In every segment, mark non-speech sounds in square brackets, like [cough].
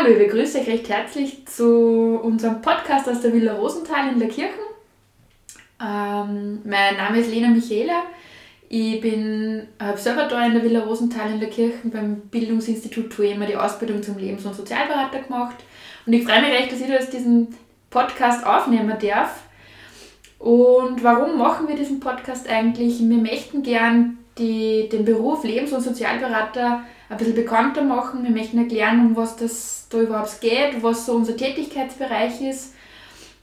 Hallo, ich begrüße euch recht herzlich zu unserem Podcast aus der Villa Rosenthal in der Kirchen. Ähm, mein Name ist Lena Michaela. Ich bin da in der Villa Rosenthal in der Kirchen beim Bildungsinstitut TUEMA die Ausbildung zum Lebens- und Sozialberater gemacht. Und ich freue mich recht, dass ich jetzt diesen Podcast aufnehmen darf. Und warum machen wir diesen Podcast eigentlich? Wir möchten gern die, den Beruf Lebens- und Sozialberater ein bisschen bekannter machen. Wir möchten erklären, um was das da überhaupt geht, was so unser Tätigkeitsbereich ist.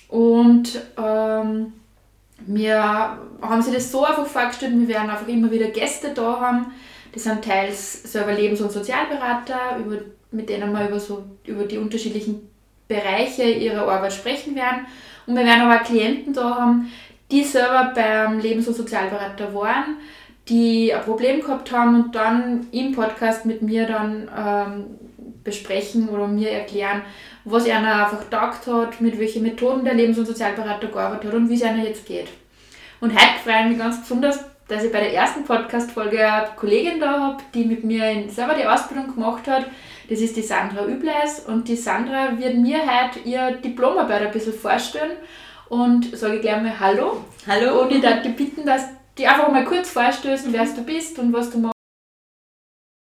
Und ähm, wir haben sich das so einfach vorgestellt, wir werden einfach immer wieder Gäste da haben. Das sind teils selber Lebens- und Sozialberater, über, mit denen wir über, so, über die unterschiedlichen Bereiche ihrer Arbeit sprechen werden. Und wir werden aber auch Klienten da haben, die selber beim Lebens- und Sozialberater waren die ein Problem gehabt haben und dann im Podcast mit mir dann ähm, besprechen oder mir erklären, was einer einfach taugt hat, mit welchen Methoden der Lebens- und Sozialberater gearbeitet hat und wie es einer jetzt geht. Und heute freue ich mich ganz besonders, dass ich bei der ersten Podcast-Folge eine Kollegin da habe, die mit mir in, selber die Ausbildung gemacht hat. Das ist die Sandra Übleis und die Sandra wird mir heute ihr Diplomarbeit ein bisschen vorstellen und sage gleich mal Hallo. Hallo. Und ich darf dich bitten, dass die einfach mal kurz vorstößen, wer du bist und was du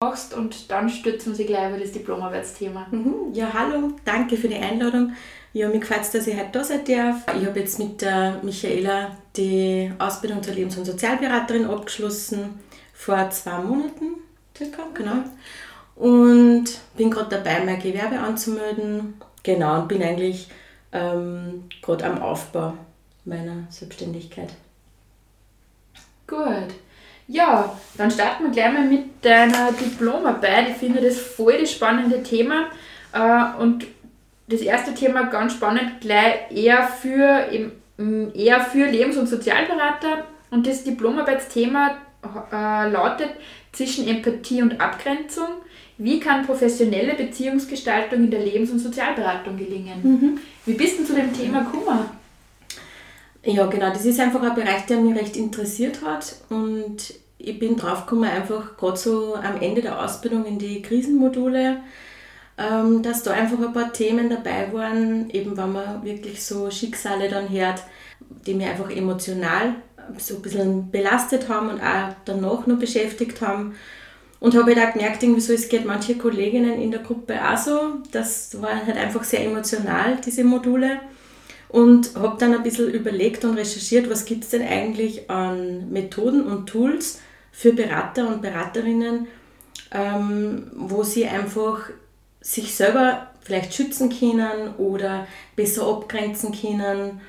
machst und dann stützen wir sie gleich über das Diplomarbeitsthema. Mhm. Ja, hallo, danke für die Einladung. Ja, mir gefällt es, dass ich heute da sein darf. Ich habe jetzt mit der Michaela die Ausbildung zur Lebens- und Sozialberaterin abgeschlossen vor zwei Monaten circa, genau. Und bin gerade dabei, mein Gewerbe anzumelden. Genau, und bin eigentlich ähm, gerade am Aufbau meiner Selbstständigkeit. Gut. Ja, dann starten wir gleich mal mit deiner Diplomarbeit. Ich finde das voll das spannende Thema. Äh, und das erste Thema ganz spannend, gleich eher für, eher für Lebens- und Sozialberater. Und das Diplomarbeitsthema äh, lautet zwischen Empathie und Abgrenzung. Wie kann professionelle Beziehungsgestaltung in der Lebens- und Sozialberatung gelingen? Mhm. Wie bist du zu dem Thema gekommen? Ja, genau. Das ist einfach ein Bereich, der mich recht interessiert hat. Und ich bin draufgekommen, einfach gerade so am Ende der Ausbildung in die Krisenmodule, ähm, dass da einfach ein paar Themen dabei waren, eben wenn man wirklich so Schicksale dann hört, die mich einfach emotional so ein bisschen belastet haben und auch danach noch beschäftigt haben. Und habe halt auch gemerkt, irgendwie so, es geht manche Kolleginnen in der Gruppe auch so. Das war halt einfach sehr emotional, diese Module und habe dann ein bisschen überlegt und recherchiert, was gibt es denn eigentlich an Methoden und Tools für Berater und Beraterinnen, ähm, wo sie einfach sich selber vielleicht schützen können oder besser abgrenzen können.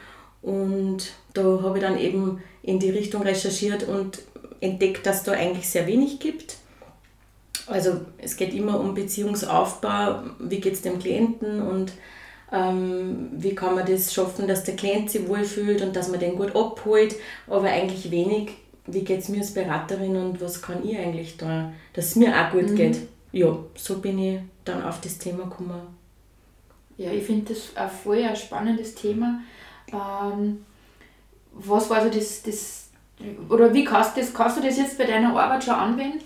Und da habe ich dann eben in die Richtung recherchiert und entdeckt, dass da eigentlich sehr wenig gibt. Also es geht immer um Beziehungsaufbau, wie geht es dem Klienten und ähm, wie kann man das schaffen, dass der Klient sich wohlfühlt und dass man den gut abholt, aber eigentlich wenig, wie geht es mir als Beraterin und was kann ich eigentlich da, dass es mir auch gut mhm. geht. Ja, so bin ich dann auf das Thema gekommen. Ja, ich finde das ein voll ein spannendes Thema. Ähm, was war so das, das oder wie kannst, das, kannst du das jetzt bei deiner Arbeit schon anwenden?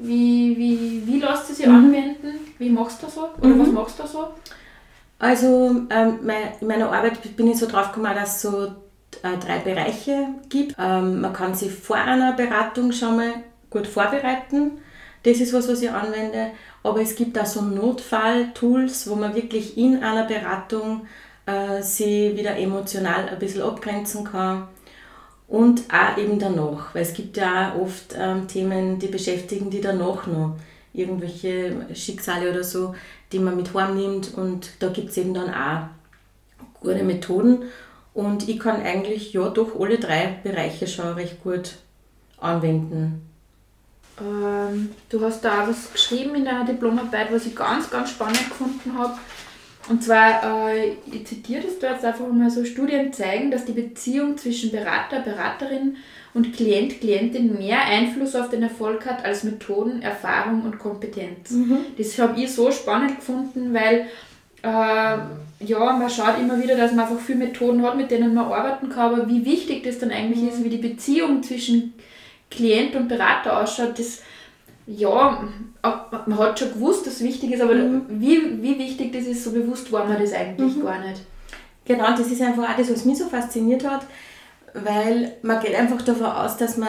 Wie, wie, wie lässt du sie mhm. anwenden? Wie machst du so? Oder mhm. was machst du so? Also ähm, in meiner Arbeit bin ich so drauf gekommen, dass es so äh, drei Bereiche gibt. Ähm, man kann sich vor einer Beratung schon mal gut vorbereiten. Das ist was, was ich anwende. Aber es gibt auch so Notfall-Tools, wo man wirklich in einer Beratung äh, sie wieder emotional ein bisschen abgrenzen kann. Und auch eben danach, weil es gibt ja auch oft ähm, Themen, die beschäftigen die danach noch. Irgendwelche Schicksale oder so, die man mit heimnimmt und da gibt es eben dann auch gute Methoden und ich kann eigentlich ja doch alle drei Bereiche schon recht gut anwenden. Ähm, du hast da auch was geschrieben in deiner Diplomarbeit, was ich ganz, ganz spannend gefunden habe. Und zwar, äh, ich zitiere das da jetzt einfach mal so, Studien zeigen, dass die Beziehung zwischen Berater, Beraterin und Klient, Klientin mehr Einfluss auf den Erfolg hat als Methoden, Erfahrung und Kompetenz. Mhm. Das habe ich so spannend gefunden, weil äh, ja, man schaut immer wieder, dass man einfach viele Methoden hat, mit denen man arbeiten kann, aber wie wichtig das dann eigentlich mhm. ist, wie die Beziehung zwischen Klient und Berater ausschaut, das ja, man hat schon gewusst, dass es wichtig ist, aber mhm. wie, wie wichtig das ist, so bewusst war man das eigentlich mhm. gar nicht. Genau, das ist einfach auch das, was mich so fasziniert hat, weil man geht einfach davon aus, dass man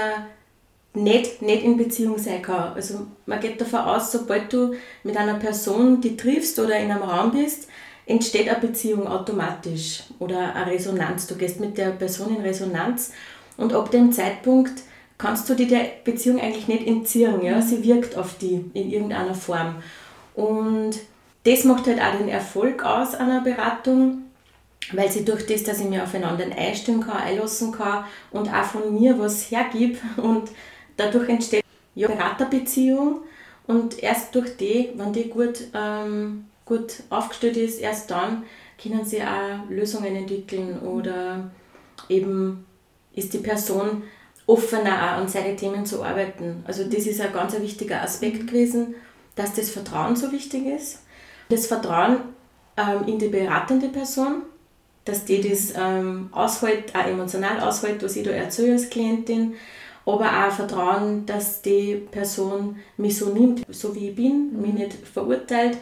nicht, nicht in Beziehung sein kann. Also man geht davon aus, sobald du mit einer Person die triffst oder in einem Raum bist, entsteht eine Beziehung automatisch oder eine Resonanz. Du gehst mit der Person in Resonanz und ab dem Zeitpunkt kannst du dir der Beziehung eigentlich nicht entziehen. Ja? Sie wirkt auf die in irgendeiner Form. Und das macht halt auch den Erfolg aus einer Beratung, weil sie durch das, dass ich mir aufeinander einstellen kann, einlassen kann und auch von mir was hergibt und dadurch entsteht ja Beraterbeziehung und erst durch die, wenn die gut, ähm, gut aufgestellt ist, erst dann können sie auch Lösungen entwickeln oder eben ist die Person offener auch an seine Themen zu arbeiten. Also das ist ein ganz wichtiger Aspekt gewesen, dass das Vertrauen so wichtig ist. Das Vertrauen ähm, in die beratende Person, dass die das ähm, aushält, auch emotional aushält, was ich da erzähle als Klientin, aber auch Vertrauen, dass die Person mich so nimmt, so wie ich bin, mhm. mich nicht verurteilt.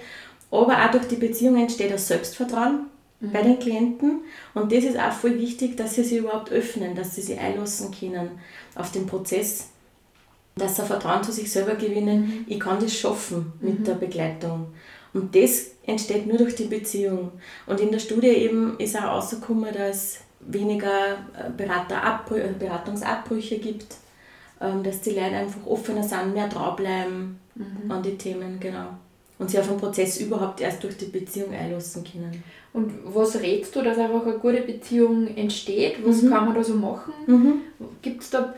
Aber auch durch die Beziehung entsteht das Selbstvertrauen mhm. bei den Klienten. Und das ist auch voll wichtig, dass sie sich überhaupt öffnen, dass sie sich einlassen können auf den Prozess, dass sie Vertrauen zu sich selber gewinnen. Mhm. Ich kann das schaffen mit mhm. der Begleitung. Und das entsteht nur durch die Beziehung. Und in der Studie eben ist auch rausgekommen, dass weniger äh, Beraterabbrü Beratungsabbrüche gibt, ähm, dass die Leute einfach offener sind, mehr dranbleiben mhm. an die Themen, genau. Und sie auf den Prozess überhaupt erst durch die Beziehung einlassen können. Und was rätst du, dass einfach eine gute Beziehung entsteht? Was mhm. kann man da so machen? Mhm. Gibt es da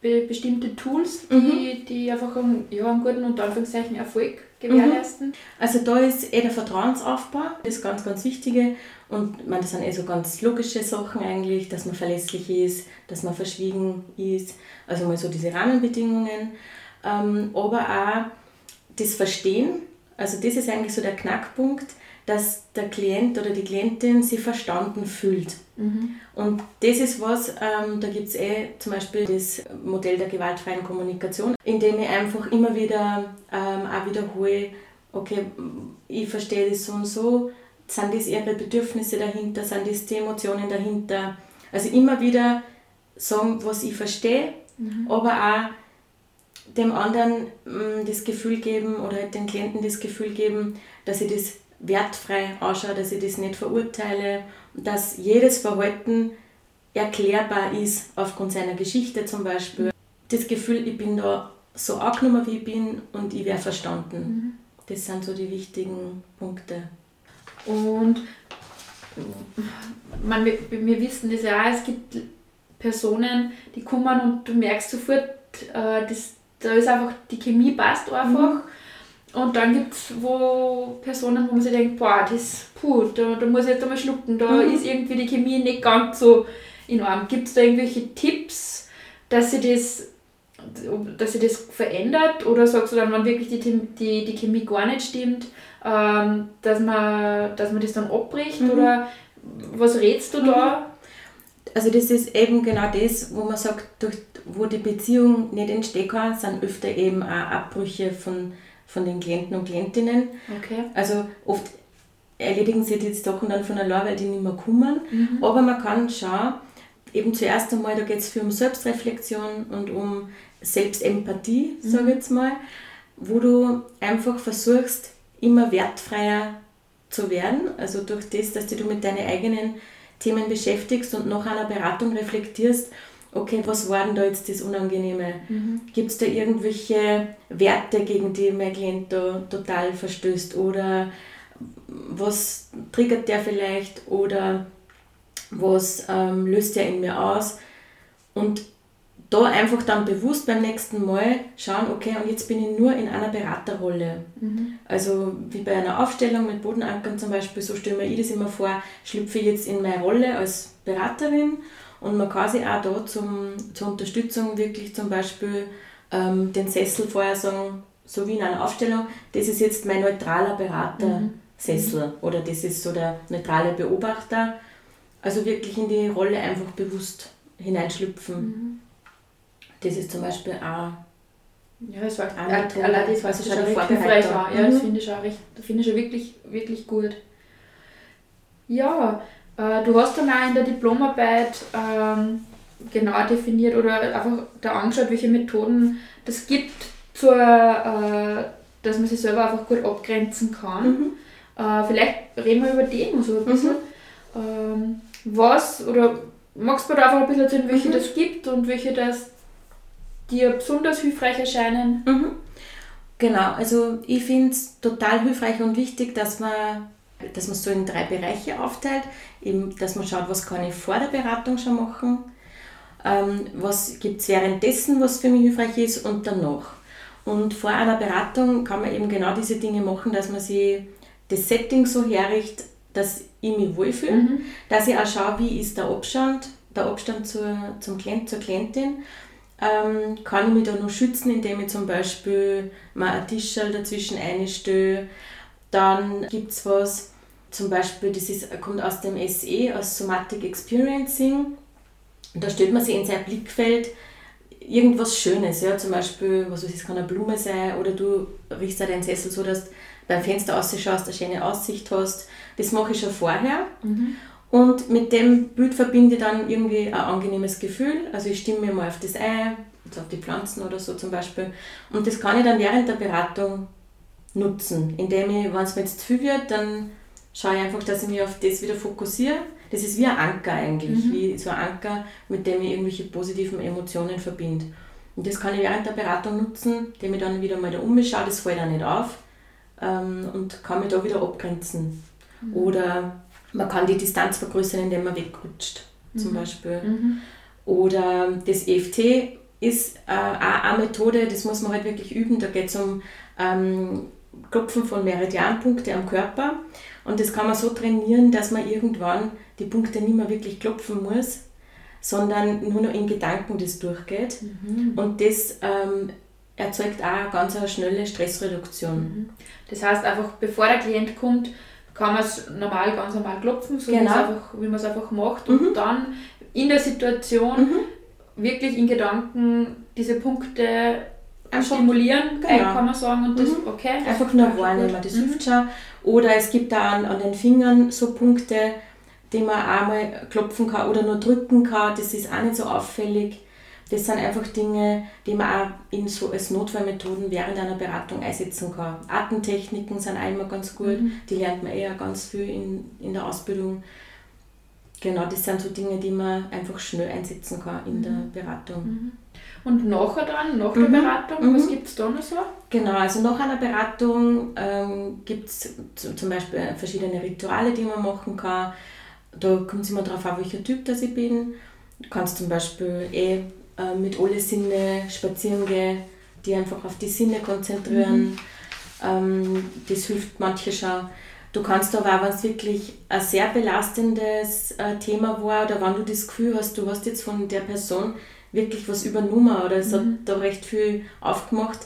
be bestimmte Tools, die, mhm. die einfach einen, ja, einen guten und Anführungszeichen Erfolg gewährleisten? Mhm. Also da ist eh der Vertrauensaufbau, das ganz, ganz Wichtige. Und man, das sind eh so ganz logische Sachen eigentlich, dass man verlässlich ist, dass man verschwiegen ist. Also mal so diese Rahmenbedingungen. Ähm, aber auch das Verstehen, also das ist eigentlich so der Knackpunkt, dass der Klient oder die Klientin sich verstanden fühlt. Mhm. Und das ist was, ähm, da gibt es eh zum Beispiel das Modell der gewaltfreien Kommunikation, in dem ich einfach immer wieder ähm, auch wiederhole, okay, ich verstehe das so und so, sind das ihre Bedürfnisse dahinter, sind das die Emotionen dahinter. Also immer wieder sagen, was ich verstehe, mhm. aber auch dem anderen mh, mm, das Gefühl geben oder den Klienten das Gefühl geben, dass ich das wertfrei anschaue, dass ich das nicht verurteile, dass jedes Verhalten erklärbar ist aufgrund seiner Geschichte zum Beispiel. Das Gefühl, ich bin da so angenommen, wie ich bin und ich werde verstanden. Mhm. Das sind so die wichtigen Punkte. Und man, wir, wir wissen das ja auch, es gibt Personen, die kommen und du merkst sofort, äh, das, da ist einfach, die Chemie passt einfach. Mhm. Und dann gibt es wo Personen, wo man sich denkt, boah, das, puh, da, da muss ich jetzt einmal schlucken, da mhm. ist irgendwie die Chemie nicht ganz so in Ordnung. Gibt es da irgendwelche Tipps, dass sie das dass sich das verändert oder sagst du dann, wenn wirklich die, die, die Chemie gar nicht stimmt, ähm, dass, man, dass man das dann abbricht mhm. oder was rätst du mhm. da? Also das ist eben genau das, wo man sagt, durch, wo die Beziehung nicht entstehen kann, sind öfter eben auch Abbrüche von von den Klienten und Klientinnen. Okay. Also oft erledigen sie die Sachen dann von allein, weil die nicht mehr kommen. Mhm. Aber man kann schauen, eben zuerst einmal, da geht es viel um Selbstreflexion und um Selbstempathie, mhm. sage ich jetzt mal, wo du einfach versuchst, immer wertfreier zu werden. Also durch das, dass du mit deinen eigenen Themen beschäftigst und nach einer Beratung reflektierst, okay, was war denn da jetzt das Unangenehme? Mhm. Gibt es da irgendwelche Werte, gegen die mein Klient da total verstößt? Oder was triggert der vielleicht? Oder was ähm, löst der in mir aus? Und da einfach dann bewusst beim nächsten Mal schauen, okay, und jetzt bin ich nur in einer Beraterrolle. Mhm. Also wie bei einer Aufstellung mit Bodenankern zum Beispiel, so stelle ich mir das immer vor, schlüpfe ich jetzt in meine Rolle als Beraterin und man kann sich auch da zum, zur Unterstützung wirklich zum Beispiel ähm, den Sessel vorher sagen, so wie in einer Aufstellung, das ist jetzt mein neutraler Berater-Sessel mhm. oder das ist so der neutrale Beobachter. Also wirklich in die Rolle einfach bewusst hineinschlüpfen. Mhm. Das ist zum Beispiel auch Ja, das war allein das, was schon recht hilfreich auch. Ja, mhm. das finde ich auch recht, finde ich auch wirklich, wirklich gut. Ja, äh, du hast dann auch in der Diplomarbeit ähm, genau definiert oder einfach da angeschaut, welche Methoden das gibt, zur, äh, dass man sich selber einfach gut abgrenzen kann. Mhm. Äh, vielleicht reden wir über den so ein bisschen. Mhm. Ähm, was oder magst du da einfach ein bisschen erzählen, welche mhm. das gibt und welche das dir besonders hilfreich erscheinen? Mhm. Genau, also ich finde es total hilfreich und wichtig, dass man dass man so in drei Bereiche aufteilt, eben, dass man schaut, was kann ich vor der Beratung schon machen, ähm, was gibt es währenddessen, was für mich hilfreich ist und danach. Und vor einer Beratung kann man eben genau diese Dinge machen, dass man sich das Setting so herrichtet, dass ich mich wohlfühle, mhm. dass ich auch schaue, wie ist der Abstand, der Abstand zur, zum Klient, zur Klientin. Ähm, kann ich mich da noch schützen, indem ich zum Beispiel mal ein Tischel dazwischen einstelle. Dann gibt es was, zum Beispiel, das ist, kommt aus dem SE, aus Somatic Experiencing. Da stellt man sich in sein Blickfeld irgendwas Schönes, ja, zum Beispiel, was weiß ich, es kann eine Blume sein, oder du riechst deinen Sessel so, dass du beim Fenster rausschaust, eine schöne Aussicht hast. Das mache ich schon vorher. Mhm. Und mit dem Bild verbinde ich dann irgendwie ein angenehmes Gefühl. Also ich stimme mir mal auf das ein, also auf die Pflanzen oder so zum Beispiel. Und das kann ich dann während der Beratung nutzen, indem ich, wenn es mir jetzt zu viel wird, dann schaue ich einfach, dass ich mich auf das wieder fokussiere. Das ist wie ein Anker eigentlich, mhm. wie so ein Anker, mit dem ich irgendwelche positiven Emotionen verbinde. Und das kann ich während der Beratung nutzen, indem ich dann wieder mal da umschaue, das fällt auch nicht auf ähm, und kann mich da wieder abgrenzen. Mhm. Oder man kann die Distanz vergrößern, indem man wegrutscht, zum mhm. Beispiel. Mhm. Oder das EFT ist äh, auch eine Methode, das muss man halt wirklich üben. Da geht es um ähm, Klopfen von Meridianpunkten am Körper. Und das kann man so trainieren, dass man irgendwann die Punkte nicht mehr wirklich klopfen muss, sondern nur noch in Gedanken das durchgeht. Mhm. Und das ähm, erzeugt auch eine ganz eine schnelle Stressreduktion. Mhm. Das heißt einfach, bevor der Klient kommt, kann man es normal, ganz normal klopfen, so genau. einfach, wie man es einfach macht. Und mhm. dann in der Situation mhm. wirklich in Gedanken diese Punkte Einfach, stimulieren, genau. kann man sagen. Und das, mhm. okay, das Einfach nur wahrnehmen, das mhm. hilft schon. Oder es gibt da an, an den Fingern so Punkte, die man einmal klopfen kann oder nur drücken kann. Das ist auch nicht so auffällig. Das sind einfach Dinge, die man auch in so als Notfallmethoden während einer Beratung einsetzen kann. Atemtechniken sind auch immer ganz gut. Mhm. Die lernt man eher ganz viel in, in der Ausbildung. Genau, das sind so Dinge, die man einfach schnell einsetzen kann in der mhm. Beratung. Mhm. Und nachher dann, nach der mhm. Beratung, was mhm. gibt es da noch so? Genau, also nach einer Beratung ähm, gibt es zum Beispiel verschiedene Rituale, die man machen kann. Da kommt es immer darauf an, welcher Typ das ich bin. Du kannst zum Beispiel eh äh, mit alle Sinne spazieren gehen, die einfach auf die Sinne konzentrieren. Mhm. Ähm, das hilft manche schon. Du kannst aber auch, wenn es wirklich ein sehr belastendes äh, Thema war oder wenn du das Gefühl hast, du hast jetzt von der Person wirklich was übernommen oder es mhm. hat da recht viel aufgemacht,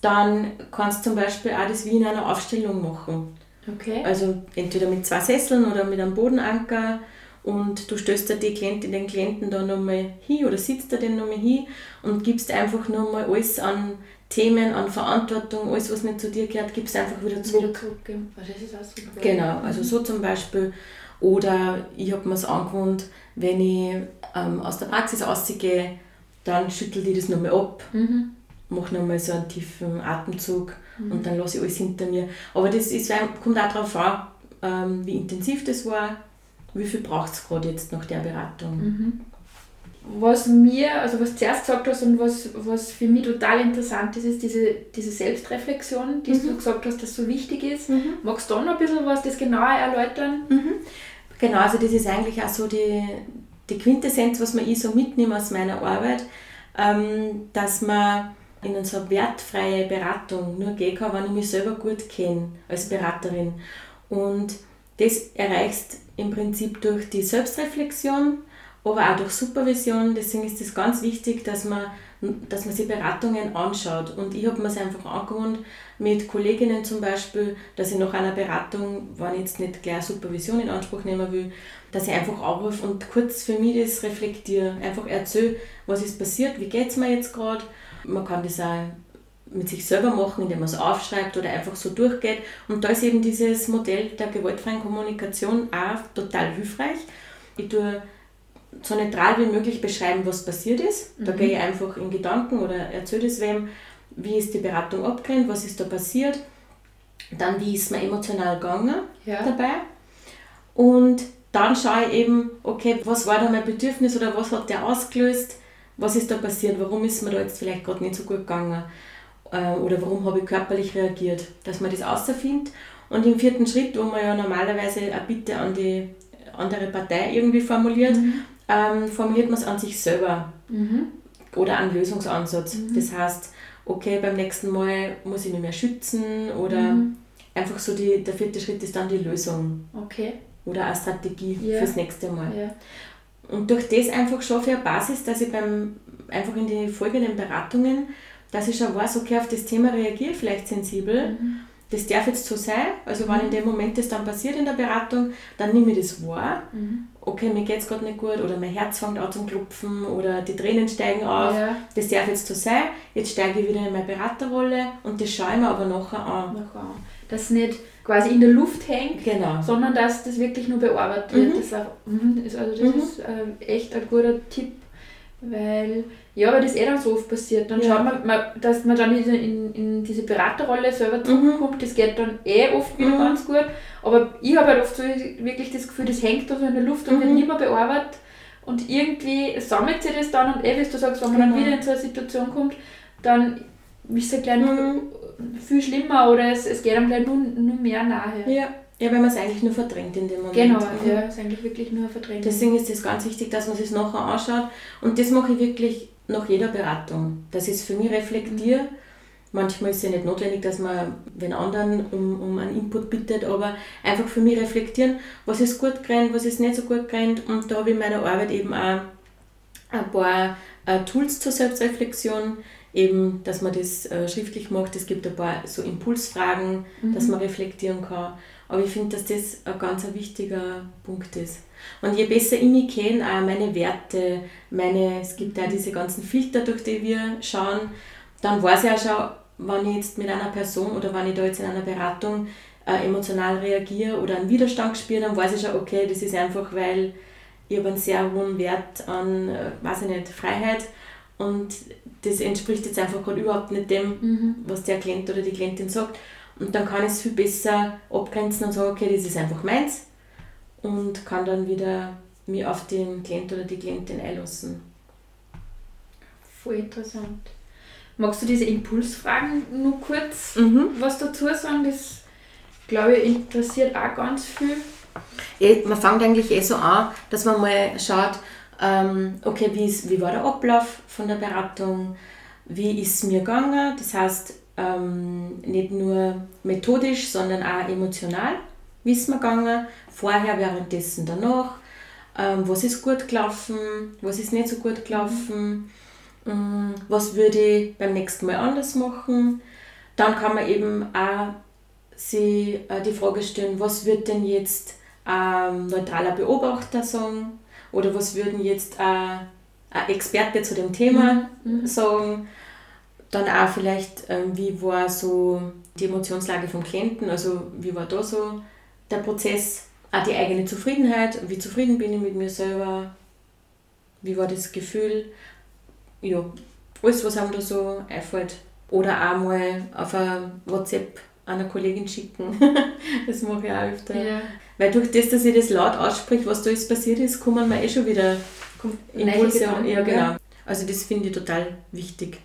dann kannst du zum Beispiel auch das wie in einer Aufstellung machen. Okay. Also entweder mit zwei Sesseln oder mit einem Bodenanker und du stößt dir die Klientin, den Klienten da nochmal hin oder sitzt da den nochmal hin und gibst einfach nochmal alles an Themen, an Verantwortung, alles was nicht zu dir gehört, gibst einfach wieder zurück. Wieder ist das auch Genau, also so zum Beispiel. Oder ich habe mir es angewohnt, wenn ich ähm, aus der Praxis ausgehe, dann schüttel ich das nochmal ab, mhm. mache nochmal so einen tiefen Atemzug mhm. und dann lasse ich alles hinter mir. Aber das ist, kommt auch darauf an, ähm, wie intensiv das war, wie viel braucht es gerade jetzt nach der Beratung. Mhm. Was mir, also was du zuerst gesagt hast und was, was für mich total interessant ist, ist diese, diese Selbstreflexion, die du mhm. gesagt hast, dass so wichtig ist. Mhm. Magst du da noch ein bisschen was das genauer erläutern? Mhm. Genau, also das ist eigentlich auch so die, die Quintessenz, was man ich so mitnehme aus meiner Arbeit, ähm, dass man in unsere wertfreie Beratung nur gehen kann, wenn ich mich selber gut kenne als Beraterin. Und das erreichst im Prinzip durch die Selbstreflexion, aber auch durch Supervision. Deswegen ist es ganz wichtig, dass man, dass man sich Beratungen anschaut. Und ich habe mir es einfach angewohnt, mit Kolleginnen zum Beispiel, dass ich nach einer Beratung, wenn ich jetzt nicht gleich Supervision in Anspruch nehmen will, dass ich einfach anrufe und kurz für mich das reflektiere. Einfach erzähle, was ist passiert, wie geht es mir jetzt gerade. Man kann das auch mit sich selber machen, indem man es aufschreibt oder einfach so durchgeht. Und da ist eben dieses Modell der gewaltfreien Kommunikation auch total hilfreich. Ich tue so neutral wie möglich beschreiben, was passiert ist. Da mhm. gehe ich einfach in Gedanken oder erzähle es wem, wie ist die Beratung abgerannt, was ist da passiert. Dann, wie ist mir emotional gegangen ja. dabei. Und dann schaue ich eben, okay, was war da mein Bedürfnis oder was hat der ausgelöst, was ist da passiert, warum ist mir da jetzt vielleicht gerade nicht so gut gegangen äh, oder warum habe ich körperlich reagiert, dass man das außerfindet. Und im vierten Schritt, wo man ja normalerweise eine Bitte an die andere Partei irgendwie formuliert, mhm. Ähm, formuliert man es an sich selber mhm. oder einen Lösungsansatz. Mhm. Das heißt, okay, beim nächsten Mal muss ich mich mehr schützen oder mhm. einfach so die, der vierte Schritt ist dann die Lösung. Okay. Oder eine Strategie ja. fürs nächste Mal. Ja. Und durch das einfach schaffe ich eine Basis, dass ich beim, einfach in die folgenden Beratungen, dass ich schon weiß, okay, auf das Thema reagiere ich vielleicht sensibel. Mhm. Das darf jetzt so sein. Also wenn in dem Moment das dann passiert in der Beratung, dann nehme ich das wahr. Mhm. Okay, mir geht es gerade nicht gut oder mein Herz fängt an zum Klopfen oder die Tränen steigen auf. Ja. Das darf jetzt so sein. Jetzt steige ich wieder in meine Beraterrolle und das schaue ich mir aber nachher an. Nachher an. Dass nicht quasi in der Luft hängt, genau. sondern dass das wirklich nur bearbeitet wird. Mhm. Das auch, mhm, ist, also das mhm. ist äh, echt ein guter Tipp, weil ja, weil das eh dann so oft passiert. Dann ja. schaut man, dass man dann in, in, diese Beraterrolle selber mhm. zurückkommt, das geht dann eh oft wieder mhm. ganz gut. Aber ich habe halt oft so wirklich das Gefühl, das hängt da so in der Luft und wird nicht mehr bearbeitet. Und irgendwie sammelt sich das dann und eh, wie du sagst, wenn man genau. dann wieder in so eine Situation kommt, dann ist es gleich mhm viel schlimmer oder es, es geht einem gleich nur, nur mehr nahe. Ja. Ja, wenn man es eigentlich nur verdrängt in dem Moment. Genau, mhm. ja, es ist eigentlich wirklich nur verdrängt. Deswegen ist es ganz wichtig, dass man sich nachher anschaut. Und das mache ich wirklich nach jeder Beratung. Dass ich es für mich reflektiere. Mhm. Manchmal ist es ja nicht notwendig, dass man den anderen um, um einen Input bittet, aber einfach für mich reflektieren, was ist gut gerannt, was ist nicht so gut gerannt. Und da habe ich in meiner Arbeit eben auch ein paar äh, Tools zur Selbstreflexion eben, dass man das äh, schriftlich macht. Es gibt ein paar so Impulsfragen, mhm. dass man reflektieren kann. Aber ich finde, dass das ein ganz ein wichtiger Punkt ist. Und je besser ich mich kenne, auch meine Werte, meine, es gibt auch diese ganzen Filter, durch die wir schauen, dann weiß ich auch schon, wenn ich jetzt mit einer Person oder wenn ich da jetzt in einer Beratung äh, emotional reagiere oder einen Widerstand spüre, dann weiß ich schon, okay, das ist einfach, weil ich habe einen sehr hohen Wert an, äh, weiß ich nicht, Freiheit und das entspricht jetzt einfach gerade überhaupt nicht dem, mhm. was der Klient oder die Klientin sagt. Und dann kann ich es viel besser abgrenzen und sagen, okay, das ist einfach meins und kann dann wieder mich auf den Klient oder die Klientin einlassen. Voll interessant. Magst du diese Impulsfragen nur kurz mhm. was dazu sagen? Das, glaube ich, interessiert auch ganz viel. Man fängt eigentlich eh so an, dass man mal schaut, ähm, okay, wie, ist, wie war der Ablauf von der Beratung, wie ist es mir gegangen, das heißt ähm, nicht nur methodisch, sondern auch emotional, es mir gegangen, vorher, währenddessen, danach, ähm, was ist gut gelaufen, was ist nicht so gut gelaufen, ähm, was würde ich beim nächsten Mal anders machen. Dann kann man eben auch sich äh, die Frage stellen, was wird denn jetzt ein neutraler Beobachter sagen, oder was würden jetzt ein Experte zu dem Thema mhm. mhm. sagen? Dann auch vielleicht, ähm, wie war so die Emotionslage vom Klienten, also wie war da so der Prozess, auch die eigene Zufriedenheit, wie zufrieden bin ich mit mir selber, wie war das Gefühl, ja, alles, was einem da so einfällt. Oder auch mal auf ein WhatsApp einer Kollegin schicken. [laughs] das mache ich auch öfter. Ja. Weil durch das, dass ich das laut ausspreche, was da jetzt passiert ist, kommen wir eh schon wieder Impulse. Ja, genau. Also das finde ich total wichtig.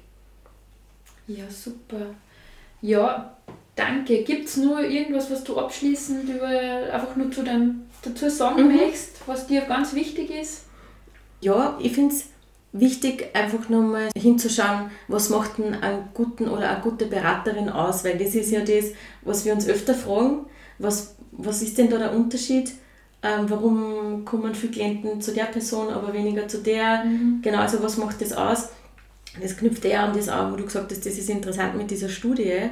Ja, super. Ja, danke. Gibt es nur irgendwas, was du abschließend über, einfach nur zu deinem, dazu sagen mhm. möchtest, was dir ganz wichtig ist? Ja, ich finde es wichtig, einfach nochmal hinzuschauen, was macht denn einen guten oder eine gute Beraterin aus, weil das ist ja das, was wir uns öfter fragen, was, was ist denn da der Unterschied? Ähm, warum kommen viele Klienten zu der Person, aber weniger zu der? Mhm. Genau, also was macht das aus? Das knüpft eher an das an, wo du gesagt hast, das ist interessant mit dieser Studie.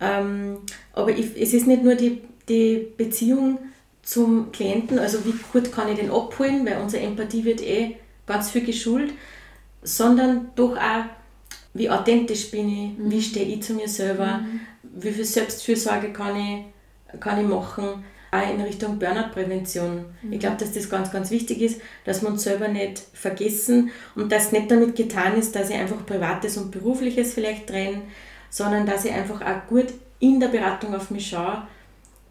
Ähm, aber ich, es ist nicht nur die, die Beziehung zum Klienten, also wie gut kann ich den abholen, weil unsere Empathie wird eh ganz viel geschult, sondern doch auch, wie authentisch bin ich, Mhm. wie stehe ich zu mir selber, wie viel Selbstfürsorge kann ich, kann ich machen, auch in Richtung Burnout-Prävention. Mhm. Ich glaube, dass das ganz, ganz wichtig ist, dass wir uns selber nicht vergessen und dass nicht damit getan ist, dass ich einfach Privates und Berufliches vielleicht trenne, sondern dass ich einfach auch gut in der Beratung auf mich schaue,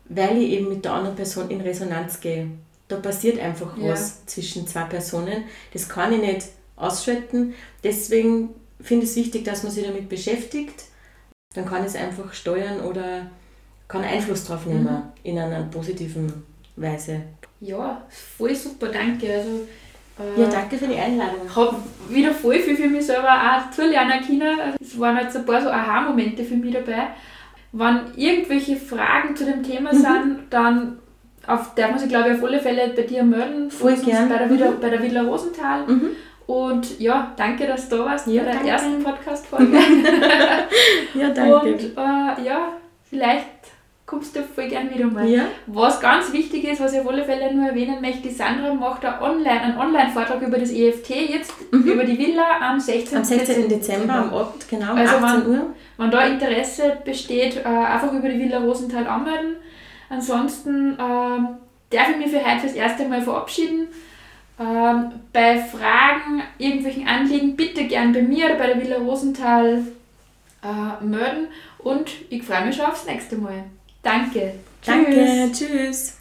weil ich eben mit der anderen Person in Resonanz gehe. Da passiert einfach Ja. was zwischen zwei Personen. Das kann ich nicht ausschalten. Deswegen finde ich es wichtig, dass man sich damit beschäftigt. Dann kann ich es einfach steuern oder kann Einfluss drauf nehmen Mhm. in einer positiven Weise. Ja, voll super, danke. Also, äh, Ja, danke für die Einladung. Ich habe wieder voll viel für mich selber auch zulernen können. Also es waren jetzt ein paar so Aha-Momente für mich dabei. Wenn irgendwelche Fragen zu dem Thema Mhm. sind, dann auf, darf man sich, glaube ich, auf alle Fälle bei dir melden. Voll Sonst gern. Bei der, Villa, bei der Villa Rosenthal. Mhm. Und ja, danke, dass du da warst Ja, bei der danke. ersten Podcast-Folge. [laughs] Ja, Und äh, ja, vielleicht kommst du voll gern wieder mal. Ja, Was ganz wichtig ist, was ich auf alle Fälle nur erwähnen möchte, die Sandra macht einen Online- einen Online-Vortrag über das EFT jetzt, über die Villa am 16. am 16. Dezember am Abend, genau, um Also 18 wann- Uhr. Wenn da Interesse besteht, äh, einfach über die Villa Rosenthal anmelden. Ansonsten ähm, darf ich mich für heute fürs erste Mal verabschieden. Ähm, bei Fragen, irgendwelchen Anliegen, bitte gern bei mir oder bei der Villa Rosenthal äh, melden. Und ich freue mich schon aufs nächste Mal. Danke. Danke, tschüss.